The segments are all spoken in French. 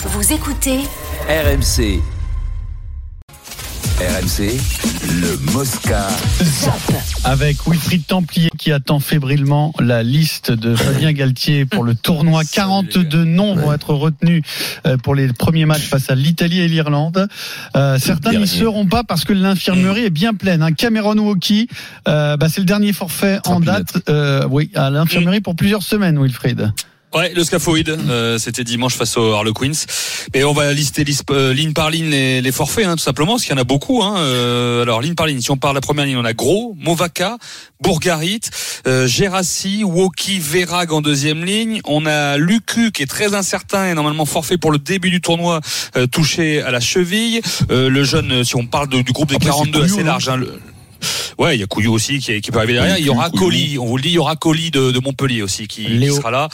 Vous écoutez RMC. RMC, le Mosca. avec Wilfried Templier qui attend fébrilement la liste de Fabien Galtier pour le tournoi. 42 noms vont être retenus euh, pour les premiers matchs face à l'Italie et l'Irlande. Euh, certains n'y seront pas parce que l'infirmerie est bien pleine. hein. Cameron Walkie, euh, bah, c'est le dernier forfait en date euh, oui, à l'infirmerie pour plusieurs semaines, Wilfried. Ouais, le scaphoïde, euh, c'était dimanche face aux Harlequins. Et on va lister lis- euh, ligne par ligne les, les forfaits, hein, tout simplement, parce qu'il y en a beaucoup. Hein. Euh, alors, ligne par ligne, si on parle de la première ligne, on a Gros, Movaca, Bourgarit, euh, Gérassi, Woki, Verag en deuxième ligne. On a Lucu, qui est très incertain et normalement forfait pour le début du tournoi, euh, touché à la cheville. Euh, le jeune, si on parle de- du groupe des Après, c'est 42, Couillou, assez hein. large. Hein, le- Ouais, il y a Couillou aussi qui, qui peut arriver derrière. Il y aura. Colli, on vous le dit, il y aura Colli de, de Montpellier aussi qui, sera là.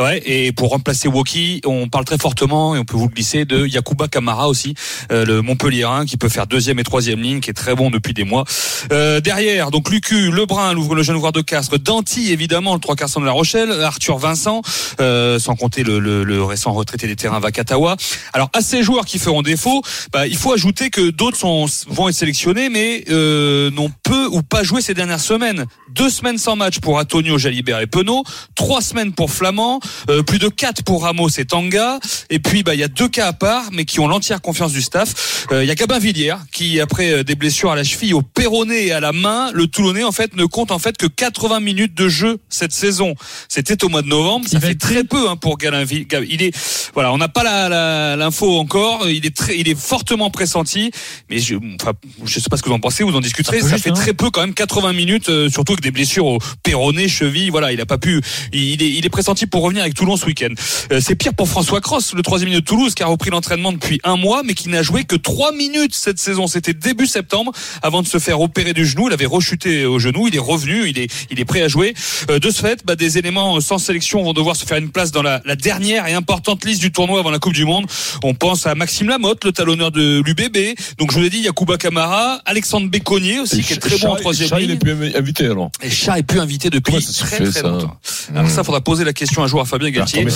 Ouais, et pour remplacer Woki, on parle très fortement et on peut vous le glisser de Yakuba Kamara aussi, euh, le Montpellierin qui peut faire deuxième et troisième ligne, qui est très bon depuis des mois. Euh, derrière, donc Lucu, Lebrun, l'ouvre- le jeune ouvreur de Castres, Danty évidemment, le trois quarts de la Rochelle, Arthur Vincent, euh, sans compter le, le, le récent retraité des terrains Vakatawa. Alors à ces joueurs qui feront défaut, bah, il faut ajouter que d'autres vont être sélectionnés, mais euh, n'ont peu ou pas joué ces dernières semaines. Deux semaines sans match pour Antonio, Jalibert et Penaud, trois semaines pour Flamand, euh, plus de quatre pour Ramos et Tanga, et puis bah il y a deux cas à part, mais qui ont l'entière confiance du staff. Euh, Il y a Gabin Villiers qui après euh, des blessures à la cheville, au péroné et à la main, le Toulonnais en fait ne compte en fait que 80 minutes de jeu cette saison. C'était au mois de novembre, ça Il fait être très peu hein, pour Gabin Villiers. Il est voilà, on n'a pas la- la- l'info encore. Il est très, il est fortement pressenti, mais je, enfin, je sais pas ce que vous en pensez, vous en discuterez. Ça fait hein. très peu quand même, 80 minutes, euh, surtout avec des blessures au péroné, cheville. Voilà, il a pas pu. Il est, il est pressenti pour revenir avec Toulon ce week-end. Euh, c'est pire pour François Cross, le troisième de Toulouse, qui a repris l'entraînement depuis un mois, mais qui n'a joué que trois minutes cette saison. C'était début septembre, avant de se faire opérer du genou. Il avait rechuté au genou. Il est revenu. Il est, il est prêt à jouer. Euh, de ce fait, bah, des éléments sans sélection vont devoir se faire une place dans la, la dernière et importante liste du tournoi avant la Coupe du Monde. On pense à Maxime Lamotte, le talonneur de l'UBB. Donc je vous l'ai dit, Yakuba Kamara, Alexandre Béconnier aussi, qui est très bon en troisième Chat, il ligne. est plus invité alors. Et Chat est plus invité depuis très très ça longtemps. Alors ça, faudra poser la question un jour à Fabien Galtier.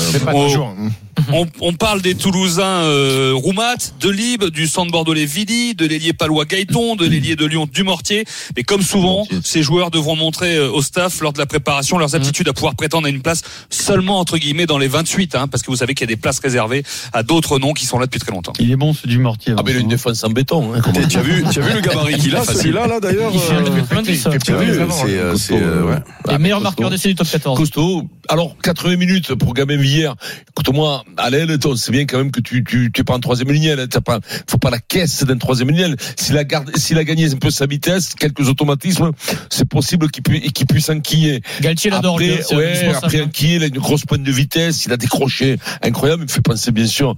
Hein. On, on parle des Toulousains euh, Roumat, de Lib, du centre bordelais Vidi, de l'ailier palois Gaëton, de l'ailier de Lyon Dumortier. Mais comme souvent, ces joueurs devront montrer euh, au staff lors de la préparation leurs aptitudes à pouvoir prétendre à une place seulement entre guillemets dans les 28, hein, parce que vous savez qu'il y a des places réservées à d'autres noms qui sont là depuis très longtemps. Il est bon, ce du mortier. Ah, mais il a une défense en béton. Hein, Tu as vu, tu as vu le gabarit qu'il a, celui-là, là d'ailleurs. Il fait euh, 1m90, il fait Tu as vu, Avant, c'est, euh, euh, Ah, meilleurs costaud. marqueurs d'essai du top 14. Costaud. Alors, 80 minutes pour Gabin Villiers. Écoute-moi, l'aile, toi, c'est bien quand même que tu, tu, tu es pas en troisième ligne. hein. T'as pas, faut pas la caisse d'un troisième ligne. S'il a garde, s'il a gagné un peu sa vitesse, quelques automatismes, c'est possible qu'il puisse, qu'il puisse enquiller. Galtier l'adore. Après, c'est ouais, après Anquille, il a une grosse pointe de vitesse, il a décroché incroyable, il me fait penser bien sûr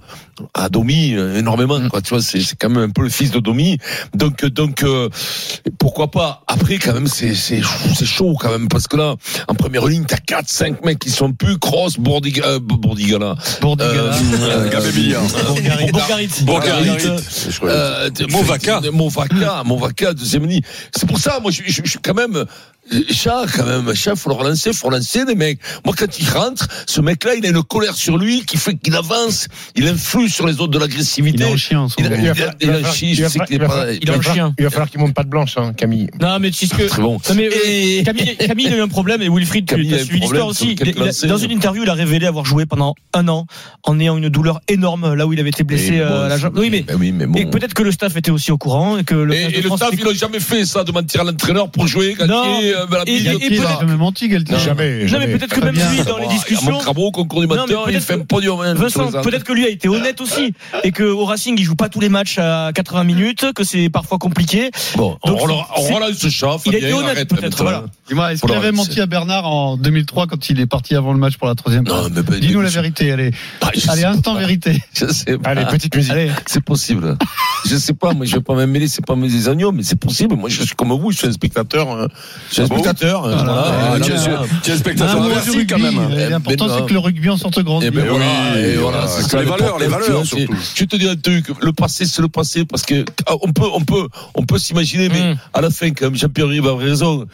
à Domi euh, énormément, quoi. Tu vois, c'est c'est quand même un peu le fils de Domi. Donc, euh, donc, euh, pourquoi pas? Après, quand même, c'est c'est c'est chaud quand même parce que là, en première ligne, t'as quatre, cinq mecs qui sont plus cross, Bourdiga, euh. Euh, crois. Euh, de- Movaca. Movaca, Movaca, deuxième ligne. C'est pour ça, moi, je, suis quand même, euh, chat, quand même, chat, faut le relancer, faut relancer des mecs. Moi, quand il rentre, ce mec-là, il a une colère sur lui qui fait qu'il avance, il influe sur les autres de Il l'agressivité. est en chien Il a, il a, Il il a un falloir- chien, il je va sais qu'il est pas, il a chien. Il va falloir qu'il monte pas de blanche, hein, Camille. Non, mais tu sais que. très bon. Non, mais, euh, Et- Camille, Camille il a eu un problème et Wilfried, tu Camille a as un suivi l'histoire aussi. Il a- dans une interview, il a révélé avoir joué pendant un an en ayant une douleur énorme là où il avait été blessé euh, à la jambe. Oui, mais, oui, mais bon. et peut-être que le staff était aussi au courant et que le Et, 15 de et le staff, ils n'ont jamais fait ça, de mentir à l'entraîneur pour jouer, Non, Euh, jamais menti, Galtier. Jamais. Jamais. mais peut-être que même bien. lui, dans les À discussions. Montrabo, concours du Non, mais matin, il peut-être fait un que- podium. hein, Vincent, peut-être que lui a été honnête aussi et que au Racing il joue pas tous les matchs à 80 minutes, que c'est parfois compliqué. Bon, on Donc, relance on c'est- relance ce chat. Il a été honnête, peut-être, voilà. Dis-moi, est-ce qu'il avait menti à Bernard en 2003 quand il est parti avant le match pour la troisième place Non, mais Dis-nous la vérité, allez. Ah, Allez, instant vérité. Je sais pas. Allez, petite musique. C'est possible. Je sais pas, moi je vais pas m'mêler, c'est pas mes agneaux, mais c'est possible. Moi je suis comme vous, je suis un spectateur. hein. Je suis un Ah spectateur. Ah, tu es sûr- tu es spectateur rugby. quand même. Euh, L'important, Ben, c'est que le rugby en sorte grand. Et ben Eh ça les valeurs, les tu valeurs, surtout. Je te dire un truc, le passé c'est le passé parce que ah, on peut, on peut, on peut s'imaginer, mais Mm. à la fin quand même, Jean-Pierre Rive a raison.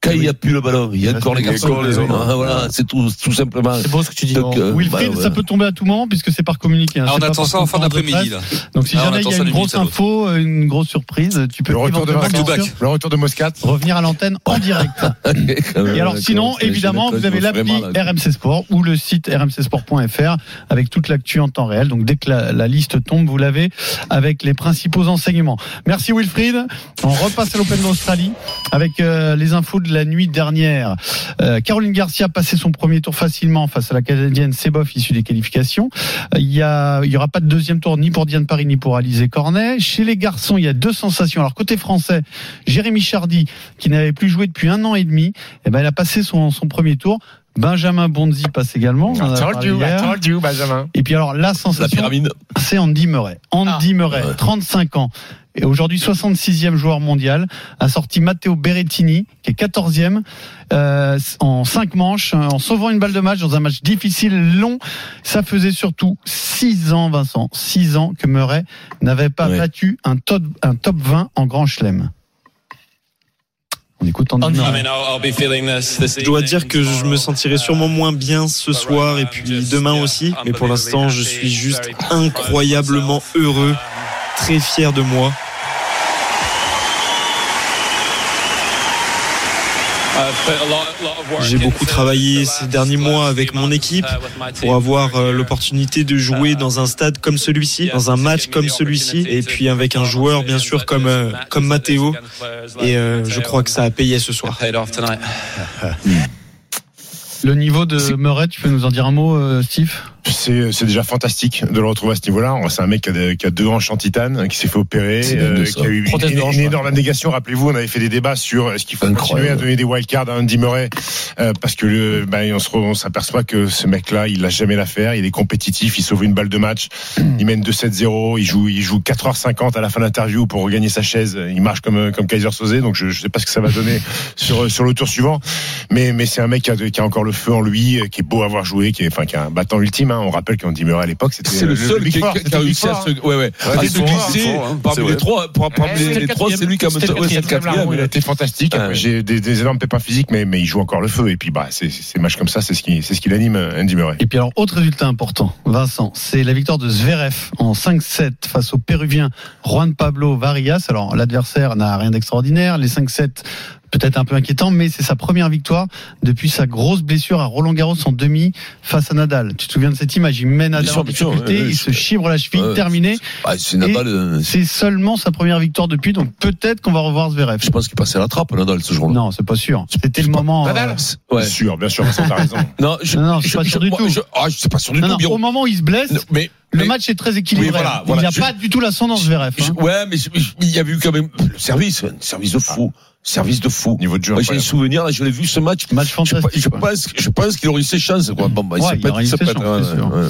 Quand il n'y a plus le ballon, il y a encore les garçons. encore les hommes. Ah, Voilà, c'est tout, tout simplement. C'est beau ce que tu dis. Euh, Wilfried, bah, ouais. ça peut tomber à tout moment puisque c'est par communiqué. hein. Ah, on attend ça en fin d'après-midi. Donc si Ah, jamais il y a une grosse info, une grosse surprise, tu peux Le retour de Le retour de Moscat. revenir à l'antenne en direct. Et alors sinon, évidemment, vous avez l'appli RMC Sport ou le site rmcsport.fr avec toute l'actu en temps réel. Donc dès que la, la liste tombe, vous l'avez avec les principaux enseignements. Merci Wilfried. On repasse à l'Open d'Australie avec euh, les infos de la nuit dernière. Euh, Caroline Garcia a passé son premier tour facilement face à la Canadienne Seboff issue des qualifications. Euh, Il y a, y aura pas de deuxième tour ni pour Diane Paris ni pour Alizé Cornet. Chez les garçons, il y a deux sensations. Alors côté français, Jérémy Chardy qui n'avait plus joué depuis un an et demi, eh ben, elle a passé son, son premier tour. Benjamin Bonzi passe également. I told you, I told you, Benjamin. Et puis alors la La sensation, pyramide. c'est Andy Murray. Andy Murray, 35 ans. Et aujourd'hui 66e joueur mondial, a sorti Matteo Berrettini, qui est 14e, euh, en 5 manches, euh, en sauvant une balle de match dans un match difficile, long. Ça faisait surtout 6 ans, Vincent, 6 ans que Murray n'avait pas Ouais. battu un top, un top 20 en Grand Chelem. On écoute Andy, Andy. Murray. Je dois dire que je me sentirai sûrement moins bien ce soir et puis demain aussi, mais pour l'instant je suis juste incroyablement heureux, très fier de moi. J'ai beaucoup travaillé ces derniers mois avec mon équipe pour avoir euh, l'opportunité de jouer dans un stade comme celui-ci, dans un match comme celui-ci, et puis avec un joueur bien sûr comme euh, comme Matteo. Et euh, je crois que ça a payé ce soir. Le niveau de Murray, tu peux nous en dire un mot, Steve? C'est c'est déjà fantastique de le retrouver à ce niveau-là. C'est un mec qui a, des- qui a deux hanches en titane, qui s'est fait opérer, euh, qui a eu une, énorme négation. Rappelez-vous, on avait fait des débats sur est-ce qu'il faut Incroyable. continuer à donner des wildcards à Andy Murray euh, parce que le, ben, on s'aperçoit que ce mec-là, il a jamais l'affaire. Il est compétitif, il sauve une balle de match, il mène 2-7-0, il joue, il joue 4h50 à la fin de l'interview pour regagner sa chaise. Il marche comme comme Kaiser Soze, donc je, je sais pas ce que ça va donner sur sur le tour suivant. Mais mais c'est un mec qui a, qui a encore le feu en lui, qui est beau à avoir joué, qui est enfin qui un battant ultime. Hein. On rappelle qu'Andy Murray à l'époque, c'était C'est le seul qui, a réussi à se, hein. ouais, ouais, à Ouais, se c'est glisser fort, hein, parmi les trois. Parmi les, c'est lui qui a le quatrième. Il a été fantastique. J'ai des, énormes pépins physiques, mais, mais il joue encore le feu. Et puis, bah, c'est ces matchs comme ça, c'est ce qui, c'est ce qui l'anime, Andy Murray. Et puis alors, autre résultat important, Vincent, c'est la victoire de Zverev en 5-7 face au Péruvien Juan Pablo Varias. Alors, l'adversaire n'a rien d'extraordinaire. Les 5-7 peut-être un peu inquiétant, mais c'est sa première victoire depuis sa grosse blessure à Roland Garros en demi face à Nadal. Tu te souviens de cette image? Il met Nadal sûr, en difficulté, il se chibre la cheville, terminé. Ah, c'est Nadal. euh, C'est seulement sa première victoire depuis, donc peut-être qu'on va revoir Zverev. Je pense qu'il passait à la trappe, Nadal, ce jour-là. Non, c'est pas sûr. C'était le moment. euh, Nadal Ouais. Bien sûr, bien sûr, Vincent, t'as raison. Non, je, Non, non, je suis pas sûr du tout. je- ah, je suis pas sûr du tout. au moment où il se blesse, mais, le mais- match est très équilibré. Oui, voilà, il n'y a Je- pas du tout l'ascendant Zverev. je- hein. ouais, mais je- je- il y avait eu quand même le service, un service de fou. Service de fou. Niveau de jeu, Moi, j'ai un incroyable. souvenir, là, je l'ai vu ce match. Match Je, fantastique. je pense, je pense qu'il aurait eu ses chances, quoi. Bon, bah, Ouais, il aurait eu ses chances, c'est ouais.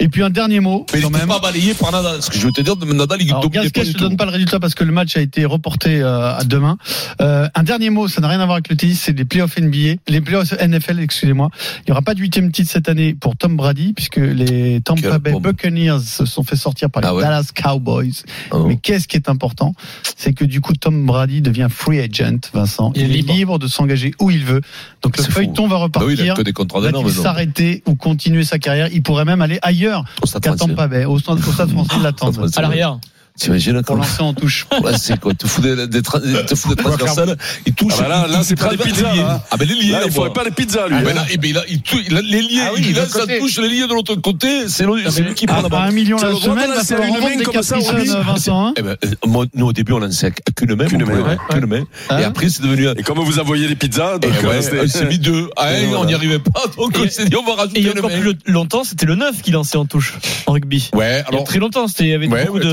Et puis un dernier mot, Mais il quand n'était même. pas balayé par Nadal. Ce que je veux te dire, Nadal, il Alors, dominait Gasquet, pas je du te tout. donne pas le résultat parce que le match a été reporté euh, à demain. Euh, un dernier mot, ça n'a rien à voir avec le tennis, c'est les playoffs NBA, les playoffs NFL, excusez-moi. Il n'y aura pas de huitième titre cette année pour Tom Brady puisque les Tampa Bay bombe. Buccaneers se sont fait sortir par les Ah ouais. Dallas Cowboys. Bon. Mais qu'est-ce qui est important, c'est que du coup Tom Brady devient free agent, Vincent. Il est Il, est libre. libre de s'engager où il veut. Donc le fou. feuilleton va Bah oui, il a repartir. que des contrats Va-t-il d'énormes, maintenant. s'arrêter ou continuer sa carrière Il pourrait même aller ailleurs Au Stade qu'à français. Tampa Bay, au stade, français de l'attente. À l'arrière. T'imagines Pour quand lancer en touche. Là, c'est quoi Tu fous des, des, tra- te fous des transversales, il touche. Ah bah là, là, c'est pas des pizzas, liés. là. Ah ben les liés, Là, il faudrait moi. pas les pizzas, lui. Ah, hein. ben là, eh ben là, il tou- il a- les liés, Ah oui, il a, ça touche les liés de l'autre côté, c'est lui, c'est lui qui prend la balle. un million la semaine, va falloir une vendre main des comme ça. Sun, Vincent. hein Eh ben, euh, nous, au début, on lançait qu'une main, Qu'une main. Hein Et après, c'est devenu. Et comme vous envoyez les pizzas, Et euh, s'est mis deux. Ah, Et on n'y arrivait pas, donc on Et- s'est dit, on va Et rajouter il y a encore plus longtemps, c'était le 9 qui lançait en touche en rugby. Ouais, alors. très longtemps, c'était Ouais, beaucoup de.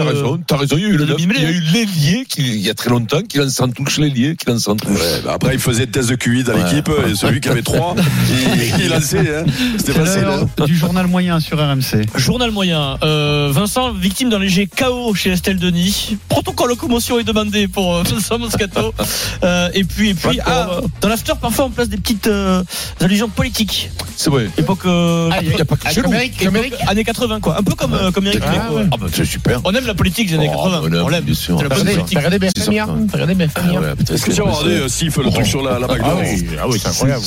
T'as raison, il y a eu le de neuf. Il y a demi-mêlée. eu l'ailier qui, il y a très longtemps, qui lance en touche l'ailier, qui lance en touche. Ouais, bah après, il faisait des tests de QI dans Ouais. l'équipe, et celui qui avait trois, il, il lançait, hein. C'était facile. hein. du journal moyen sur RMC. Journal moyen. Euh, Vincent, victime d'un léger chaos chez Estelle Denis. Protocole de commotion est demandé pour euh, Vincent Moscato. Euh, et puis, et puis ah, dans l'after, parfois, on place des petites euh, allusions politiques. C'est vrai. Époque, euh, Il n'y a pas que chez nous. époque années 80, quoi. Un peu comme, euh, comme Eric Ah, ouais. Ah, bah, c'est super. On aime la politique, années 80. voilà, On l'aime. bien sûr. BFM hier regardé BFM Ah hier Est-ce que tu as regardé euh, Sif, le truc sur la, bague Ah oui, ah oui, c'est incroyable.